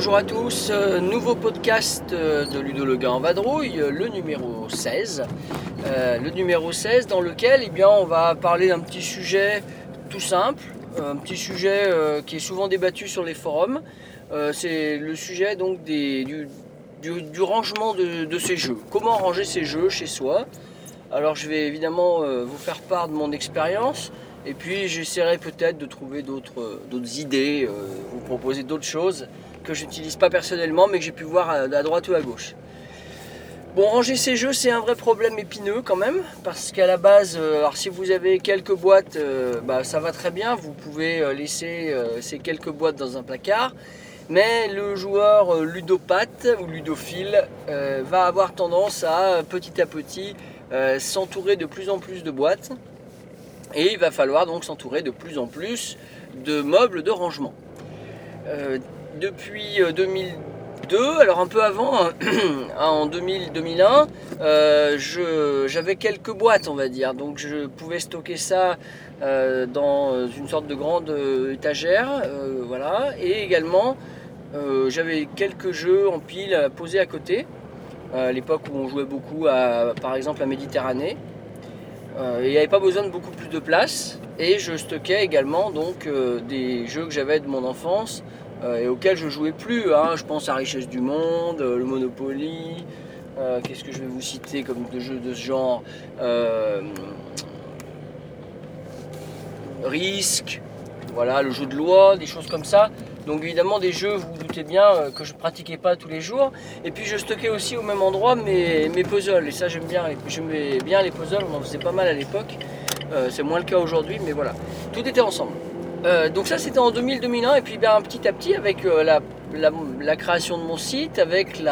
Bonjour à tous, euh, nouveau podcast euh, de Ludo Le Gars en vadrouille, euh, le numéro 16. Euh, le numéro 16 dans lequel eh on va parler d'un petit sujet tout simple, un petit sujet euh, qui est souvent débattu sur les forums. Euh, C'est le sujet donc du, rangement de, ces jeux. Comment ranger ces jeux chez soi? Alors je vais évidemment vous faire part de mon expérience. Et puis j'essaierai peut-être de trouver d'autres idées, vous proposer d'autres choses que j'utilise pas personnellement mais que j'ai pu voir à droite ou à gauche. Bon, ranger ces jeux, c'est un vrai problème épineux quand même, parce qu'à la base, euh, alors si vous avez quelques boîtes, euh, bah, ça va très bien, vous pouvez euh, laisser ces quelques boîtes dans un placard, mais le joueur ludopathe ou ludophile va avoir tendance à petit à petit s'entourer de plus en plus de boîtes, et il va falloir donc s'entourer de plus en plus de meubles de rangement. Depuis euh, 2002, alors un peu avant, hein, en 2000-2001, euh, j'avais quelques boîtes, on va dire. Donc je pouvais stocker ça euh, dans une sorte de grande euh, étagère, voilà. Et également, j'avais quelques jeux en pile à poser à côté. à l'époque où on jouait beaucoup, à, par exemple, à Méditerranée. Il n'y avait pas besoin de beaucoup plus de place. Et je stockais également donc des jeux que j'avais de mon enfance et auxquels je jouais plus. hein. Je pense à Richesse du Monde, euh, le Monopoly. euh, Qu'est-ce que je vais vous citer comme de jeux de ce genre Euh, Risque, voilà, le jeu de loi, des choses comme ça. Donc évidemment des jeux, vous vous doutez bien, euh, que je pratiquais pas tous les jours. Et puis je stockais aussi au même endroit mes, mes puzzles. Et ça j'aime bien, bien les puzzles, on en faisait pas mal à l'époque. Euh, c'est moins le cas aujourd'hui, mais voilà. Tout était ensemble. Euh, donc ça c'était en 2000-2001 et puis ben, petit à petit avec euh, la, création de mon site, avec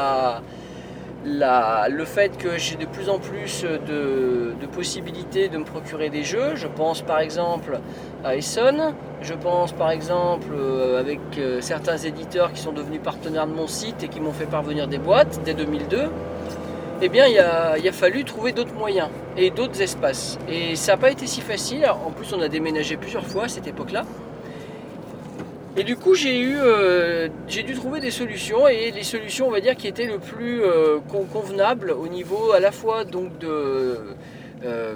le fait que j'ai de plus en plus de, possibilités de me procurer des jeux. Je pense par exemple à Essonne, je pense par exemple euh, avec certains éditeurs qui sont devenus partenaires de mon site et qui m'ont fait parvenir des boîtes dès 2002. Eh bien, il a, fallu trouver d'autres moyens et d'autres espaces. Et ça n'a pas été si facile. En plus, on a déménagé plusieurs fois à cette époque-là. Et du coup, j'ai eu, euh, dû trouver des solutions et les solutions, on va dire, qui étaient le plus euh, con- convenables au niveau à la fois donc de, euh,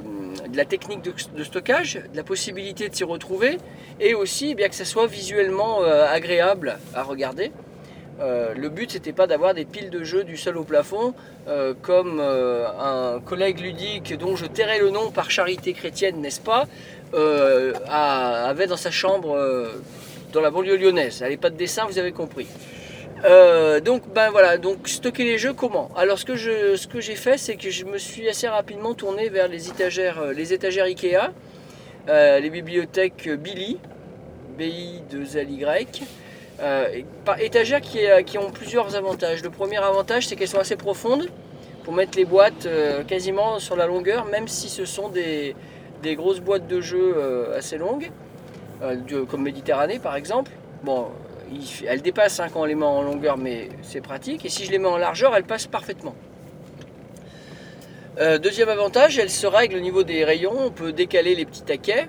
la technique de, stockage, de la possibilité de s'y retrouver et aussi eh bien que ça soit visuellement agréable à regarder. Euh, le but c'était pas d'avoir des piles de jeux du sol au plafond euh, comme euh, un collègue ludique dont je tairai le nom par charité chrétienne n'est-ce pas avait dans sa chambre dans la banlieue lyonnaise. Allez pas de dessin vous avez compris. Donc ben voilà donc stocker les jeux comment? Alors ce que ce que j'ai fait c'est que je me suis assez rapidement tourné vers les étagères les étagères Ikea, les bibliothèques Billy, BI 2 L Y. Euh, étagères qui, ont plusieurs avantages. Le premier avantage, c'est qu'elles sont assez profondes pour mettre les boîtes euh, quasiment sur la longueur, même si ce sont des, grosses boîtes de jeux euh, assez longues, euh, comme Méditerranée par exemple. Bon, elles dépassent hein, quand on les met en longueur, mais c'est pratique. Et si je les mets en largeur, elles passent parfaitement. Deuxième avantage, elles se règlent au niveau des rayons. On peut décaler les petits taquets.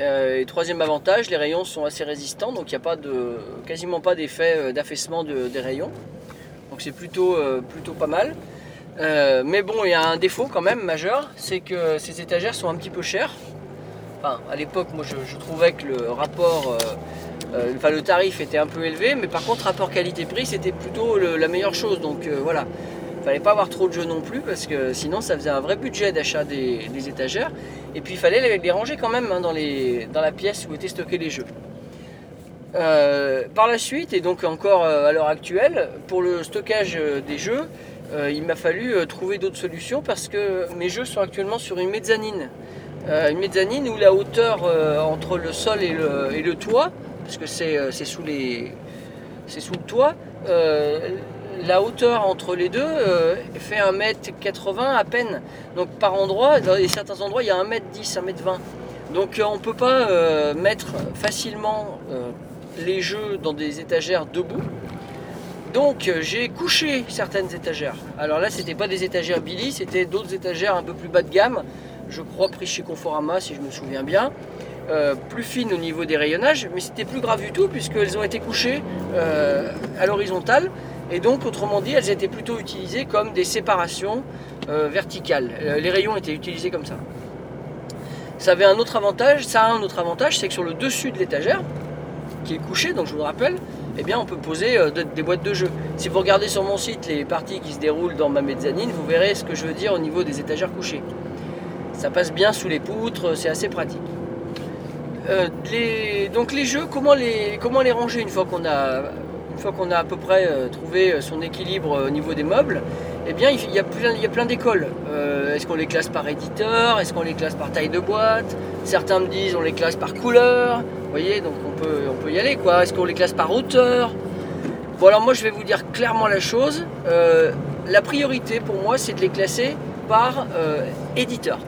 Euh, et troisième avantage, les rayons sont assez résistants, donc il n'y a pas de, quasiment pas d'effet euh, d'affaissement de- des rayons. Donc c'est plutôt, euh, plutôt pas mal. Mais bon, il y a un défaut quand même majeur, c'est que ces étagères sont un petit peu chères. Enfin, à l'époque, moi je, trouvais que le rapport, enfin le tarif était un peu élevé, mais par contre rapport qualité-prix c'était plutôt la meilleure chose. Donc voilà, fallait pas avoir trop de jeux non plus parce que sinon ça faisait un vrai budget d'achat des, étagères. Et puis il fallait les, ranger quand même hein, dans, les, dans la pièce où étaient stockés les jeux. Euh, par la suite, et donc encore euh, à l'heure actuelle, pour le stockage euh, des jeux, il m'a fallu trouver d'autres solutions parce que mes jeux sont actuellement sur une mezzanine. Une mezzanine où la hauteur entre le sol et le, et le toit, parce que c'est sous, les- sous le toit, la hauteur entre les deux euh, fait 1m80 à peine. Donc par endroit, dans certains endroits, il y a 1m10, 1m20. Donc euh, on ne peut pas euh, mettre facilement les jeux dans des étagères debout. Donc j'ai couché certaines étagères. Alors là, c'était pas des étagères Billy, c'était d'autres étagères un peu plus bas de gamme. Je crois pris chez Conforama, si je me souviens bien. plus fines au niveau des rayonnages, mais c'était plus grave du tout puisqu'elles ont été couchées à l'horizontale et donc, autrement dit, elles étaient plutôt utilisées comme des séparations euh, verticales. Euh, les rayons étaient utilisés comme ça. Ça avait un autre avantage, ça a un autre avantage, c'est que sur le dessus de l'étagère, qui est couché, donc je vous le rappelle, eh bien on peut poser euh, des boîtes de jeux. Si vous regardez sur mon site les parties qui se déroulent dans ma mezzanine, vous verrez ce que je veux dire au niveau des étagères couchées. Ça passe bien sous les poutres, c'est assez pratique. donc les jeux, comment les, comment les ranger une fois qu'on a une fois qu'on a à peu près euh, trouvé euh, son équilibre euh, au niveau des meubles, eh bien, il y a plein, d'écoles. Est-ce qu'on les classe par éditeur? Est-ce qu'on les classe par taille de boîte? Certains me disent on les classe par couleur. Vous voyez, donc on peut, y aller. quoi. Est-ce qu'on les classe par hauteur? Bon, alors moi, je vais vous dire clairement la chose. la priorité pour moi, c'est de les classer par éditeur.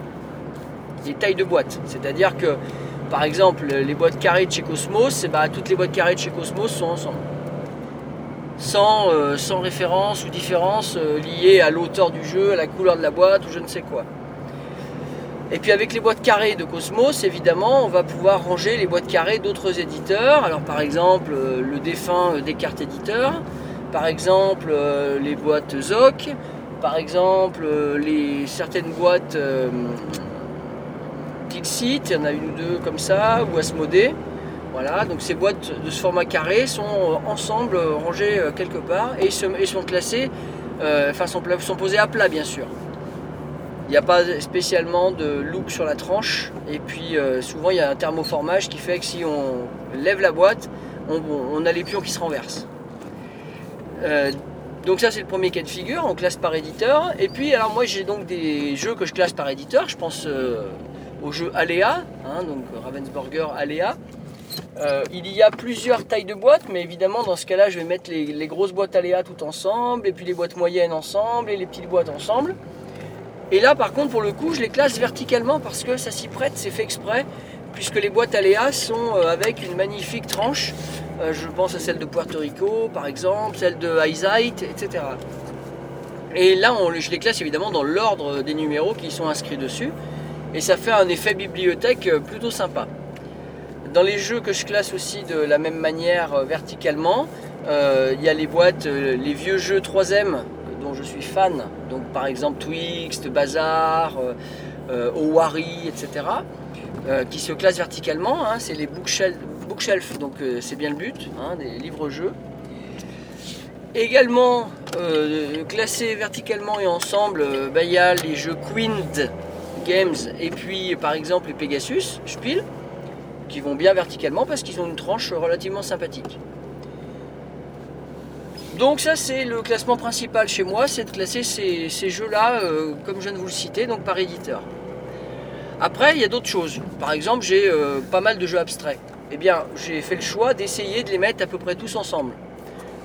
Les tailles de boîte. C'est-à-dire que, par exemple, les boîtes carrées de chez Cosmos, ben, toutes les boîtes carrées de chez Cosmos sont ensemble sans, euh, sans référence ou différence euh, liée à l'auteur du jeu, à la couleur de la boîte ou je ne sais quoi. Et puis avec les boîtes carrées de Cosmos, évidemment, on va pouvoir ranger les boîtes carrées d'autres éditeurs. Alors par exemple, euh, le défunt Descartes Éditeur, par exemple les boîtes ZOC, par exemple les, certaines boîtes Dixit, il y en a une ou deux comme ça, ou Asmodée. Voilà, donc ces boîtes de ce format carré sont euh, ensemble euh, rangées euh, quelque part et, sont classées, enfin sont, posées à plat bien sûr. Il n'y a pas spécialement de look sur la tranche et puis souvent il y a un thermoformage qui fait que si on lève la boîte, on, a les pions qui se renversent. donc ça c'est le premier cas de figure, on classe par éditeur. Et puis alors moi j'ai donc des jeux que je classe par éditeur, je pense au jeu Alea, hein, donc Ravensburger Alea. Euh, il y a plusieurs tailles de boîtes, mais évidemment dans ce cas-là, je vais mettre les, grosses boîtes Aléa tout ensemble, et puis les boîtes moyennes ensemble, et les petites boîtes ensemble. Et là, par contre, pour le coup, je les classe verticalement parce que ça s'y prête, c'est fait exprès, puisque les boîtes Aléa sont euh, avec une magnifique tranche. Euh, je pense à celle de Puerto Rico, par exemple, celle de Eyesight, etc. Et là, je les classe évidemment dans l'ordre des numéros qui sont inscrits dessus, et ça fait un effet bibliothèque plutôt sympa. Dans les jeux que je classe aussi de la même manière euh, verticalement, euh, il y a les boîtes, euh, les vieux jeux 3M dont je suis fan, donc par exemple Twixt, Bazar, Owari, etc., qui se classent verticalement. Hein, c'est les bookshelf, donc c'est bien le but, hein, des livres-jeux. Également classés verticalement et ensemble, bah, il y a les jeux Queen Games et puis par exemple les Pegasus, Spiel qui vont bien verticalement parce qu'ils ont une tranche relativement sympathique. Donc ça c'est le classement principal chez moi, c'est de classer ces, jeux-là, euh, comme je viens de vous le citer, donc par éditeur. Après, il y a d'autres choses. Par exemple, j'ai euh, pas mal de jeux abstraits. Eh bien, j'ai fait le choix d'essayer de les mettre à peu près tous ensemble.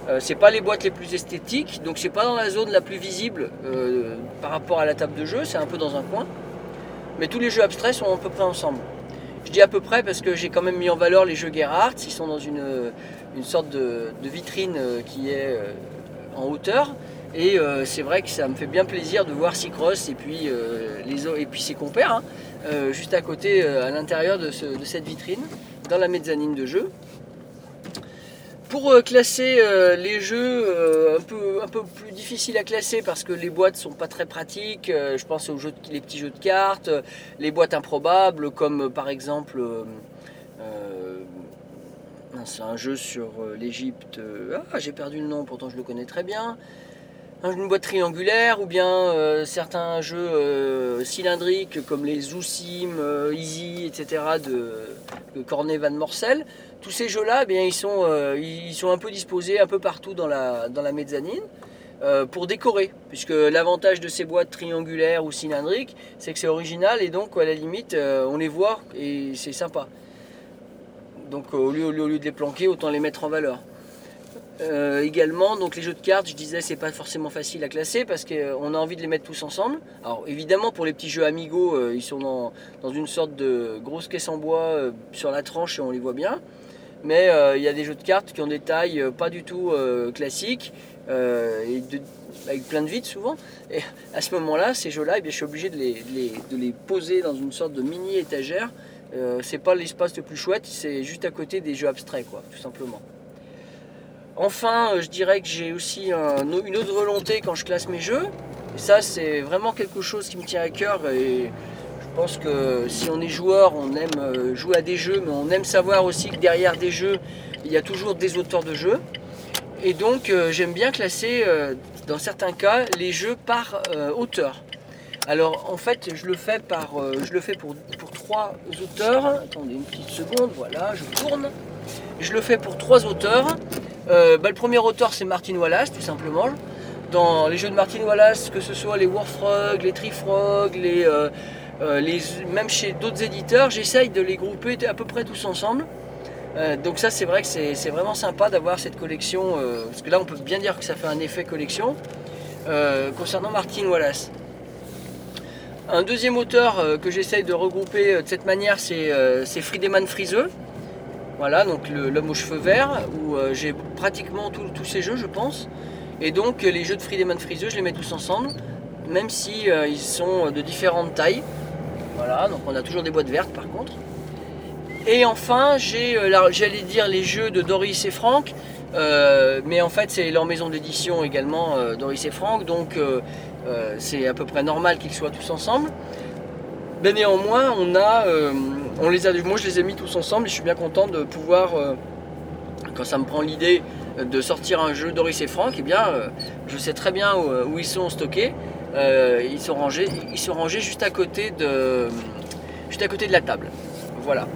Euh, c'est pas les boîtes les plus esthétiques, donc c'est pas dans la zone la plus visible par rapport à la table de jeu, c'est un peu dans un coin. Mais tous les jeux abstraits sont à peu près ensemble. Je dis à peu près parce que j'ai quand même mis en valeur les jeux Gerhardt. Ils sont dans une, sorte de, vitrine euh, qui est euh, en hauteur. Et euh, c'est vrai que ça me fait bien plaisir de voir Cycross et puis, les, et puis ses compères hein, juste à côté, à l'intérieur de, de, cette vitrine, dans la mezzanine de jeu. Pour euh, classer euh, les jeux euh, un, peu, un peu plus difficiles à classer parce que les boîtes sont pas très pratiques, je pense aux jeux les petits jeux de cartes, les boîtes improbables comme par exemple c'est un jeu sur l'Égypte. ah, j'ai perdu le nom, pourtant je le connais très bien. Une boîte triangulaire ou bien certains jeux cylindriques comme les Zoussim, Easy, etc. de, de Cornet Van Morcel tous ces jeux-là, eh ils, sont, euh, ils sont un peu disposés un peu partout dans la, dans la mezzanine euh, pour décorer. Puisque l'avantage de ces boîtes triangulaires ou cylindriques, c'est que c'est original et donc à la limite, euh, on les voit et c'est sympa. Donc au lieu, au lieu de les planquer, autant les mettre en valeur. Également, donc les jeux de cartes, je disais, c'est pas forcément facile à classer parce qu'on a envie de les mettre tous ensemble. Alors évidemment, pour les petits jeux Amigo, euh, ils sont dans, dans, une sorte de grosse caisse en bois sur la tranche et on les voit bien. Mais il y a des jeux de cartes qui ont des tailles pas du tout classiques et avec plein de vides souvent. Et à ce moment-là, ces jeux-là, eh je suis obligé de les, poser dans une sorte de mini étagère. c'est pas l'espace le plus chouette, c'est juste à côté des jeux abstraits, quoi, tout simplement. Enfin, euh, je dirais que j'ai aussi une autre volonté quand je classe mes jeux. Et ça, c'est vraiment quelque chose qui me tient à cœur. Et pense que si on est joueur, on aime euh, jouer à des jeux, mais on aime savoir aussi que derrière des jeux, il y a toujours des auteurs de jeux. Et donc, euh, j'aime bien classer, dans certains cas, les jeux par auteur. Alors, en fait, je le fais, par, je le fais pour, pour trois auteurs. Attendez une petite seconde, voilà, je tourne. Je le fais pour trois auteurs. Euh, bah, le premier auteur c'est Martin Wallace tout simplement. Dans les jeux de Martin Wallace, que ce soit les Warfrog, les Trifrog, les, euh, euh, même chez d'autres éditeurs, j'essaye de les grouper à peu près tous ensemble. donc ça c'est vrai que c'est vraiment sympa d'avoir cette collection, parce que là on peut bien dire que ça fait un effet collection, concernant Martin Wallace. Un deuxième auteur que j'essaye de regrouper de cette manière, c'est Friedemann Friseux. Voilà, donc l'homme aux cheveux verts, où euh, j'ai pratiquement tous ces jeux, je pense. Et donc les jeux de Friedemann Friseux, je les mets tous ensemble, même si euh, ils sont de différentes tailles. Voilà, donc on a toujours des boîtes vertes par contre. Et enfin, j'ai, euh, j'allais dire les jeux de Doris et Franck, mais en fait c'est leur maison d'édition également, Doris et Franck, donc c'est à peu près normal qu'ils soient tous ensemble. Mais néanmoins, on les a, moi je les ai mis tous ensemble et je suis bien content de pouvoir, euh, quand ça me prend l'idée de sortir un jeu Doris et Franck, eh bien euh, je sais très bien où, ils sont stockés. Euh, ils, sont rangés, ils sont juste à côté de, juste à côté de la table. Voilà.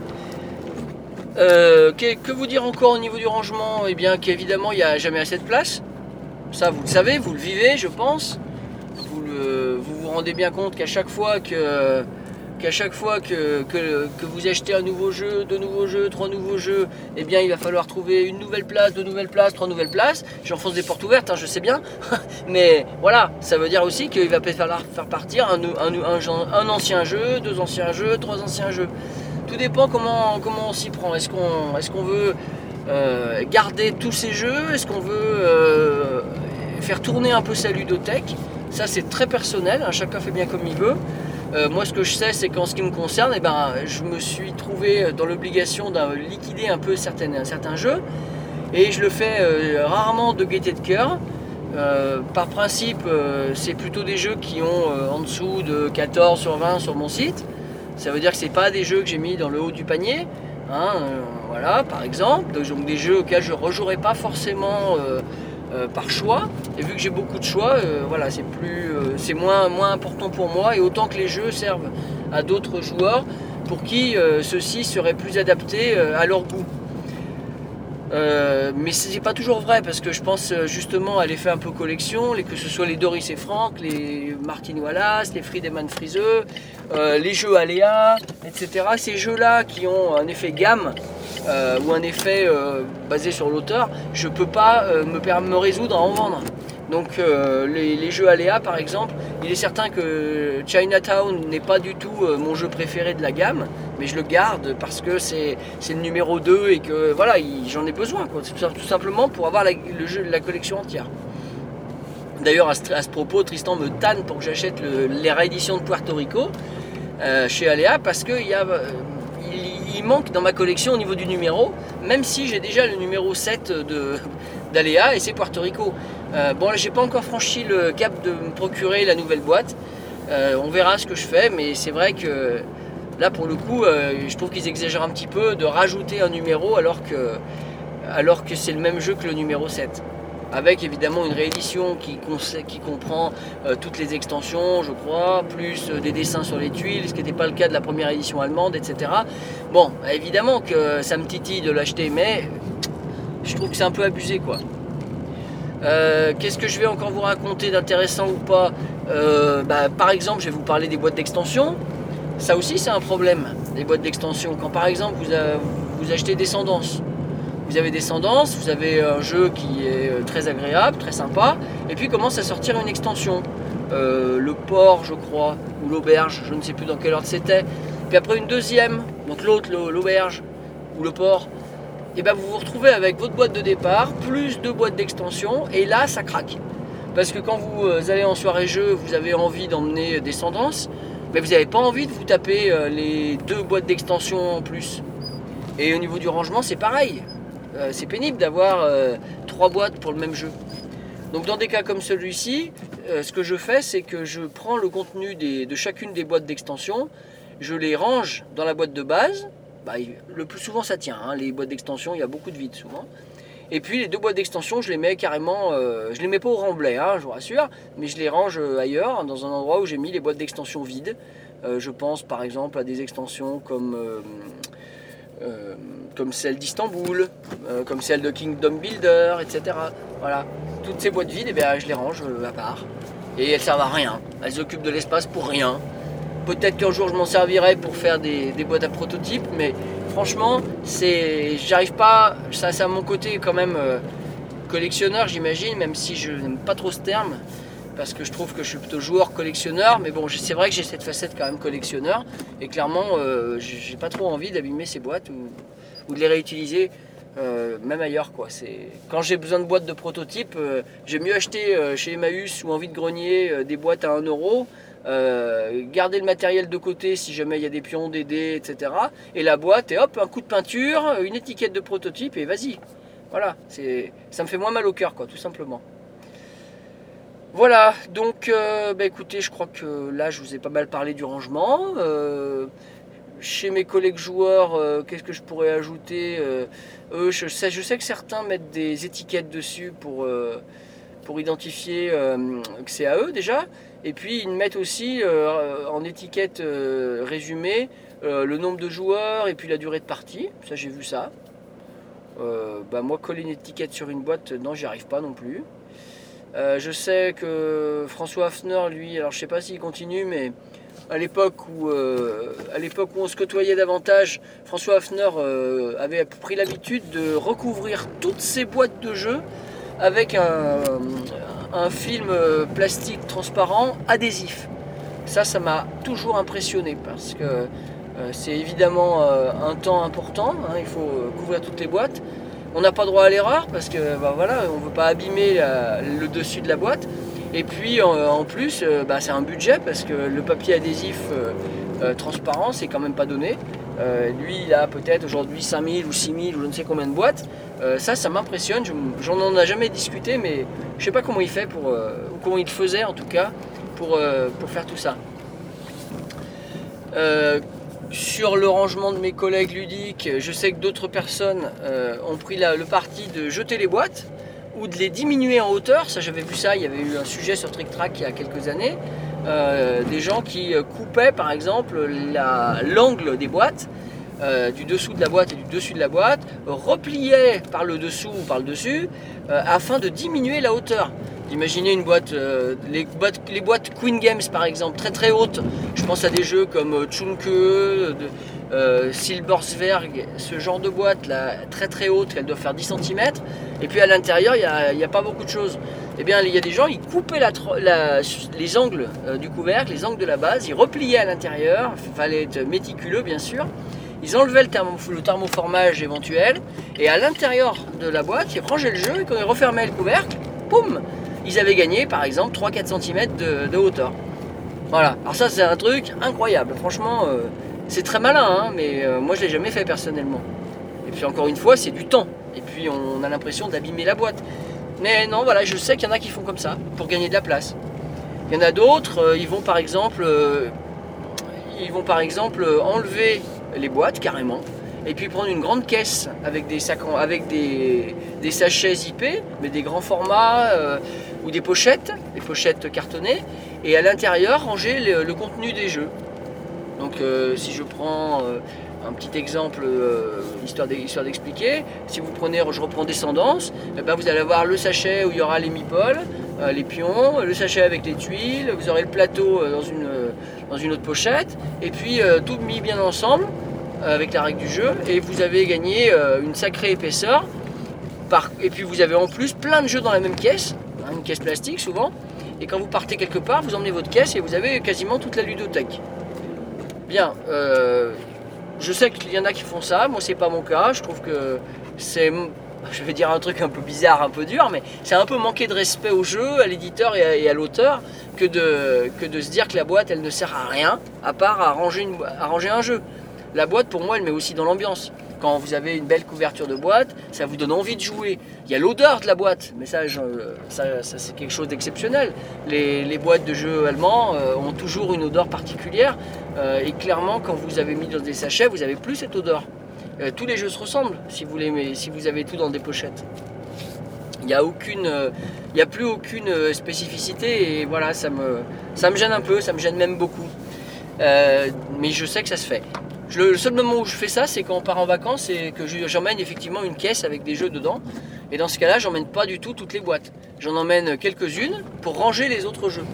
Que, vous dire encore au niveau du rangement? Eh bien qu'évidemment il n'y a jamais assez de place. Ça vous le savez, vous le vivez je pense. Vous vous rendez bien compte qu'à chaque fois que qu'à chaque fois que, vous achetez un nouveau jeu, deux nouveaux jeux, trois nouveaux jeux, eh bien il va falloir trouver une nouvelle place, deux nouvelles places, trois nouvelles places. J'enfonce des portes ouvertes, hein, je sais bien. Mais voilà, ça veut dire aussi qu'il va falloir faire partir un, ancien jeu, deux anciens jeux, trois anciens jeux. Tout dépend comment, comment on s'y prend. Est-ce qu'on est veut euh, garder tous ces jeux? Est-ce qu'on veut euh, faire tourner un peu sa ludothèque? Ça c'est très personnel, hein, chacun fait bien comme il veut. Euh, moi, ce que je sais, c'est qu'en ce qui me concerne, eh ben, je me suis trouvé dans l'obligation de liquider un peu certains, jeux. Et je le fais euh, rarement de gaieté de cœur. Euh, par principe, c'est plutôt des jeux qui ont en dessous de 14 sur 20 sur mon site. Ça veut dire que ce pas des jeux que j'ai mis dans le haut du panier. Hein, voilà, par exemple. Donc des jeux auxquels je ne rejouerai pas forcément euh, par choix. Et vu que j'ai beaucoup de choix, euh, voilà, c'est plus, euh, c'est moins, moins important pour moi. Et autant que les jeux servent à d'autres joueurs pour qui ceux-ci seraient plus adaptés à leur goût. mais ce n'est pas toujours vrai parce que je pense justement à l'effet un peu collection, que ce soit les Doris et Franck, les Martin Wallace, les Friedemann Friseux, les jeux Aléa, etc. Ces jeux-là qui ont un effet gamme euh, ou un effet euh, basé sur l'auteur, je ne peux pas euh, me, résoudre à en vendre. Donc les, jeux Aléa par exemple, il est certain que Chinatown n'est pas du tout mon jeu préféré de la gamme, mais je le garde parce que c'est le numéro 2 et que voilà, j'en ai besoin, tout simplement pour avoir la, le jeu, la collection entière. D'ailleurs à, ce propos, Tristan me tanne pour que j'achète les rééditions de Puerto Rico chez Aléa parce qu'il y a manque dans ma collection au niveau du numéro, même si j'ai déjà le numéro 7 d'Aléa et c'est Puerto Rico. Euh, bon, là, j'ai pas encore franchi le cap de me procurer la nouvelle boîte. Euh, on verra ce que je fais, mais c'est vrai que là, pour le coup, euh, je trouve qu'ils exagèrent un petit peu de rajouter un numéro alors que, alors que c'est le même jeu que le numéro 7 avec évidemment une réédition qui, comprend euh, toutes les extensions, je crois, plus euh, des dessins sur les tuiles, ce qui n'était pas le cas de la première édition allemande, etc. Bon, évidemment que ça me titille de l'acheter, mais je trouve que c'est un peu abusé, quoi. Euh, qu'est-ce que je vais encore vous raconter d'intéressant ou pas? Bah, Par exemple, je vais vous parler des boîtes d'extension. Ça aussi, c'est un problème, les boîtes d'extension. Quand par exemple vous achetez Descendance, vous avez Descendance, vous avez un jeu qui est euh, très agréable, très sympa, et puis commence à sortir une extension. Euh, le port, je crois, ou l'auberge, je ne sais plus dans quel ordre c'était. Puis après une deuxième, donc l'autre, l'auberge, ou le port, et ben vous vous retrouvez avec votre boîte de départ, plus deux boîtes d'extension, et là ça craque. Parce que quand vous euh, allez en soirée jeu, vous avez envie d'emmener Descendance, mais vous n'avez pas envie de vous taper euh, les deux boîtes d'extension en plus. Et au niveau du rangement, c'est pareil. Euh, c'est pénible d'avoir euh, trois boîtes pour le même jeu. Donc dans des cas comme celui-ci, euh, ce que je fais, c'est que je prends le contenu de chacune des boîtes d'extension, je les range dans la boîte de base. Bah, le plus souvent, ça tient. hein, les boîtes d'extension, il y a beaucoup de vide souvent. Et puis les deux boîtes d'extension, je les mets carrément, euh, je les mets pas au remblai, hein, je vous rassure, mais je les range ailleurs, dans un endroit où j'ai mis les boîtes d'extension vides. Je pense par exemple à des extensions comme, comme celle d'Istanbul, euh, comme celle de Kingdom Builder, etc. Voilà, toutes ces boîtes vides, eh bien, je les range euh, à part. Et elles servent à rien, elles occupent de l'espace pour rien. Peut-être qu'un jour je m'en servirai pour faire des, boîtes à prototypes, mais franchement, c'est, j'arrive pas, ça c'est à mon côté quand même euh, collectionneur, j'imagine, même si je n'aime pas trop ce terme, parce que je trouve que je suis plutôt joueur collectionneur, mais bon, c'est vrai que j'ai cette facette quand même collectionneur, et clairement, euh, j'ai pas trop envie d'abîmer ces boîtes ou de les réutiliser. euh, même ailleurs quoi. Quand j'ai besoin de boîtes de prototypes, euh, j'ai mieux acheter euh, chez Emmaüs ou en vide grenier euh, des boîtes à 1 euro garder le matériel de côté si jamais il y a des pions, des dés, etc. Et la boîte, et hop, un coup de peinture, une étiquette de prototype, et vas-y. Voilà, ça me fait moins mal au cœur, quoi, tout simplement. Voilà, donc, bah, écoutez, je crois que là, je vous ai pas mal parlé du rangement. Chez mes collègues joueurs, euh, qu'est-ce que je pourrais ajouter Euh, je, sais, je que certains mettent des étiquettes dessus pour, euh, identifier que c'est à eux déjà. Et puis ils mettent aussi en étiquette résumée le nombre de joueurs et puis la durée de partie. Ça j'ai vu ça. Bah, moi coller une étiquette sur une boîte, non j'y arrive pas non plus. Je sais que François Hafner, lui, alors je sais pas s'il continue, mais à l'époque où, euh, à l'époque où on se côtoyait davantage, François Hafner euh, avait pris l'habitude de recouvrir toutes ses boîtes de jeux avec un, film euh, plastique transparent adhésif. Ça, ça m'a toujours impressionné parce que c'est évidemment un temps important. hein, il faut couvrir toutes les boîtes. On n'a pas droit à l'erreur parce que bah, voilà, on ne veut pas abîmer le dessus de la boîte. Et puis en, en plus, euh, bah, c'est un budget parce que le papier adhésif euh, euh, transparent, c'est quand même pas donné. Euh, lui, il a peut-être aujourd'hui 5000 ou 6000 ou je ne sais combien de boîtes. Euh, ça, ça m'impressionne. Je- J'en en ai jamais discuté, mais je sais pas comment il fait pour, euh, ou comment il faisait en tout cas pour, euh, pour faire tout ça. Euh, sur le rangement de mes collègues ludiques, je sais que d'autres personnes euh, ont pris le parti de jeter les boîtes ou de les diminuer en hauteur. Ça, j'avais vu ça. Il y avait eu un sujet sur Trick Track il y a quelques années. Euh, des gens qui euh, coupaient par exemple la- l'angle des boîtes euh, du dessous de la boîte et du dessus de la boîte, repliaient par le dessous ou par le dessus afin de diminuer la hauteur. Imaginez une boîte, les, boîtes, Queen Games par exemple, très très hautes. Je pense à des jeux comme Chunke, euh, ce genre de boîte là, très très haute, elle doit faire 10 cm. Et puis à l'intérieur, il n'y a, pas beaucoup de choses. Eh bien, il y a des gens, ils coupaient les angles euh, du couvercle, les angles de la base, ils repliaient à l'intérieur, il fallait être méticuleux bien sûr. Ils enlevaient le, thermo- le thermoformage éventuel et à l'intérieur de la boîte, ils rangeaient le jeu et quand ils refermaient le couvercle, boum, ils avaient gagné par exemple 3-4 cm de, de hauteur. Voilà, alors ça c'est un truc incroyable, franchement euh, c'est très malin, hein, mais euh, moi je l'ai jamais fait personnellement. Et puis encore une fois, c'est du temps, et puis on a l'impression d'abîmer la boîte. Mais non, voilà, je sais qu'il y en a qui font comme ça pour gagner de la place. Il y en a d'autres, euh, ils vont par exemple, euh, enlever les boîtes carrément, et puis prendre une grande caisse avec des sachets zippés, mais des grands formats ou des pochettes, des pochettes cartonnées, et à l'intérieur ranger le contenu des jeux. Donc euh, si je prends euh, un petit exemple euh, histoire d'e- histoire d'expliquer, si vous prenez, je reprends Descendance, eh ben, vous allez avoir le sachet où il y aura les euh, les pions, le sachet avec les tuiles, vous aurez le plateau dans une, autre pochette, et puis tout mis bien ensemble avec la règle du jeu, et vous avez gagné une sacrée épaisseur et puis vous avez en plus plein de jeux dans la même caisse, hein, une caisse plastique souvent. Et quand vous partez quelque part, vous emmenez votre caisse et vous avez quasiment toute la ludothèque. Bien, euh, je sais qu'il y en a qui font ça, moi c'est pas mon cas, je trouve que c'est, je vais dire un truc un peu bizarre, un peu dur, mais c'est un peu manquer de respect au jeu, à l'éditeur et à, l'auteur que de, que de se dire que la boîte elle ne sert à rien à part à ranger, à ranger un jeu. La boîte pour moi elle met aussi dans l'ambiance. Quand vous avez une belle couverture de boîte, ça vous donne envie de jouer. Il y a l'odeur de la boîte, mais ça, ça, c'est quelque chose d'exceptionnel. Les, boîtes de jeux allemands euh, ont toujours une odeur particulière. euh, et clairement, quand vous avez mis dans des sachets, vous avez plus cette odeur. Euh, tous les jeux se ressemblent si vous, les, si vous avez tout dans des pochettes. Il n'y a, a plus aucune spécificité et voilà, ça me, ça me gêne un peu, ça me gêne même beaucoup. Mais je sais que ça se fait. Le seul moment où je fais ça, c'est quand on part en vacances et que je- j'emmène effectivement une caisse avec des jeux dedans. Et dans ce cas-là, j'emmène pas du tout toutes les boîtes. J'en emmène quelques-unes pour ranger les autres jeux.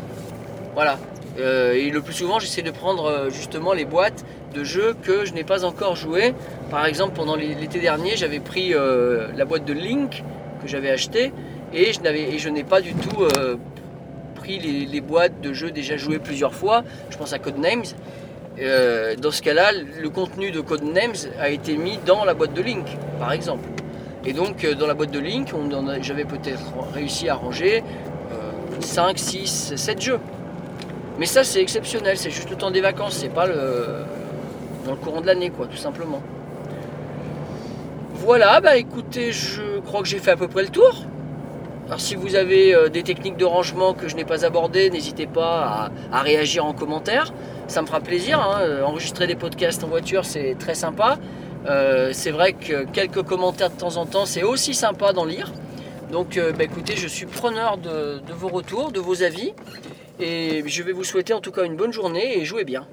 Voilà. Euh, et le plus souvent, j'essaie de prendre euh, justement les boîtes de jeux que je n'ai pas encore joué. Par exemple, pendant l'é- l'été dernier, j'avais pris euh, la boîte de Link que j'avais acheté et je n'ai pas du tout pris les, les boîtes de jeux déjà joués plusieurs fois. Je pense à Codenames. Euh, dans ce cas-là, le contenu de Codenames a été mis dans la boîte de Link, par exemple. Et donc, euh, dans la boîte de Link, j'avais peut-être réussi à ranger 5, 6, 7 jeux. Mais ça, c'est exceptionnel, c'est juste le temps des vacances, c'est pas dans le courant de l'année, quoi, tout simplement. Voilà, bah écoutez, je crois que j'ai fait à peu près le tour. Alors si vous avez euh, des techniques de rangement que je n'ai pas abordées, n'hésitez pas à, réagir en commentaire. Ça me fera plaisir. hein. Euh, Enregistrer des podcasts en voiture, c'est très sympa. Euh, c'est vrai que quelques commentaires de temps en temps, c'est aussi sympa d'en lire. Donc bah, écoutez, je suis preneur de vos retours, de vos avis. Et je vais vous souhaiter en tout cas une bonne journée et jouez bien.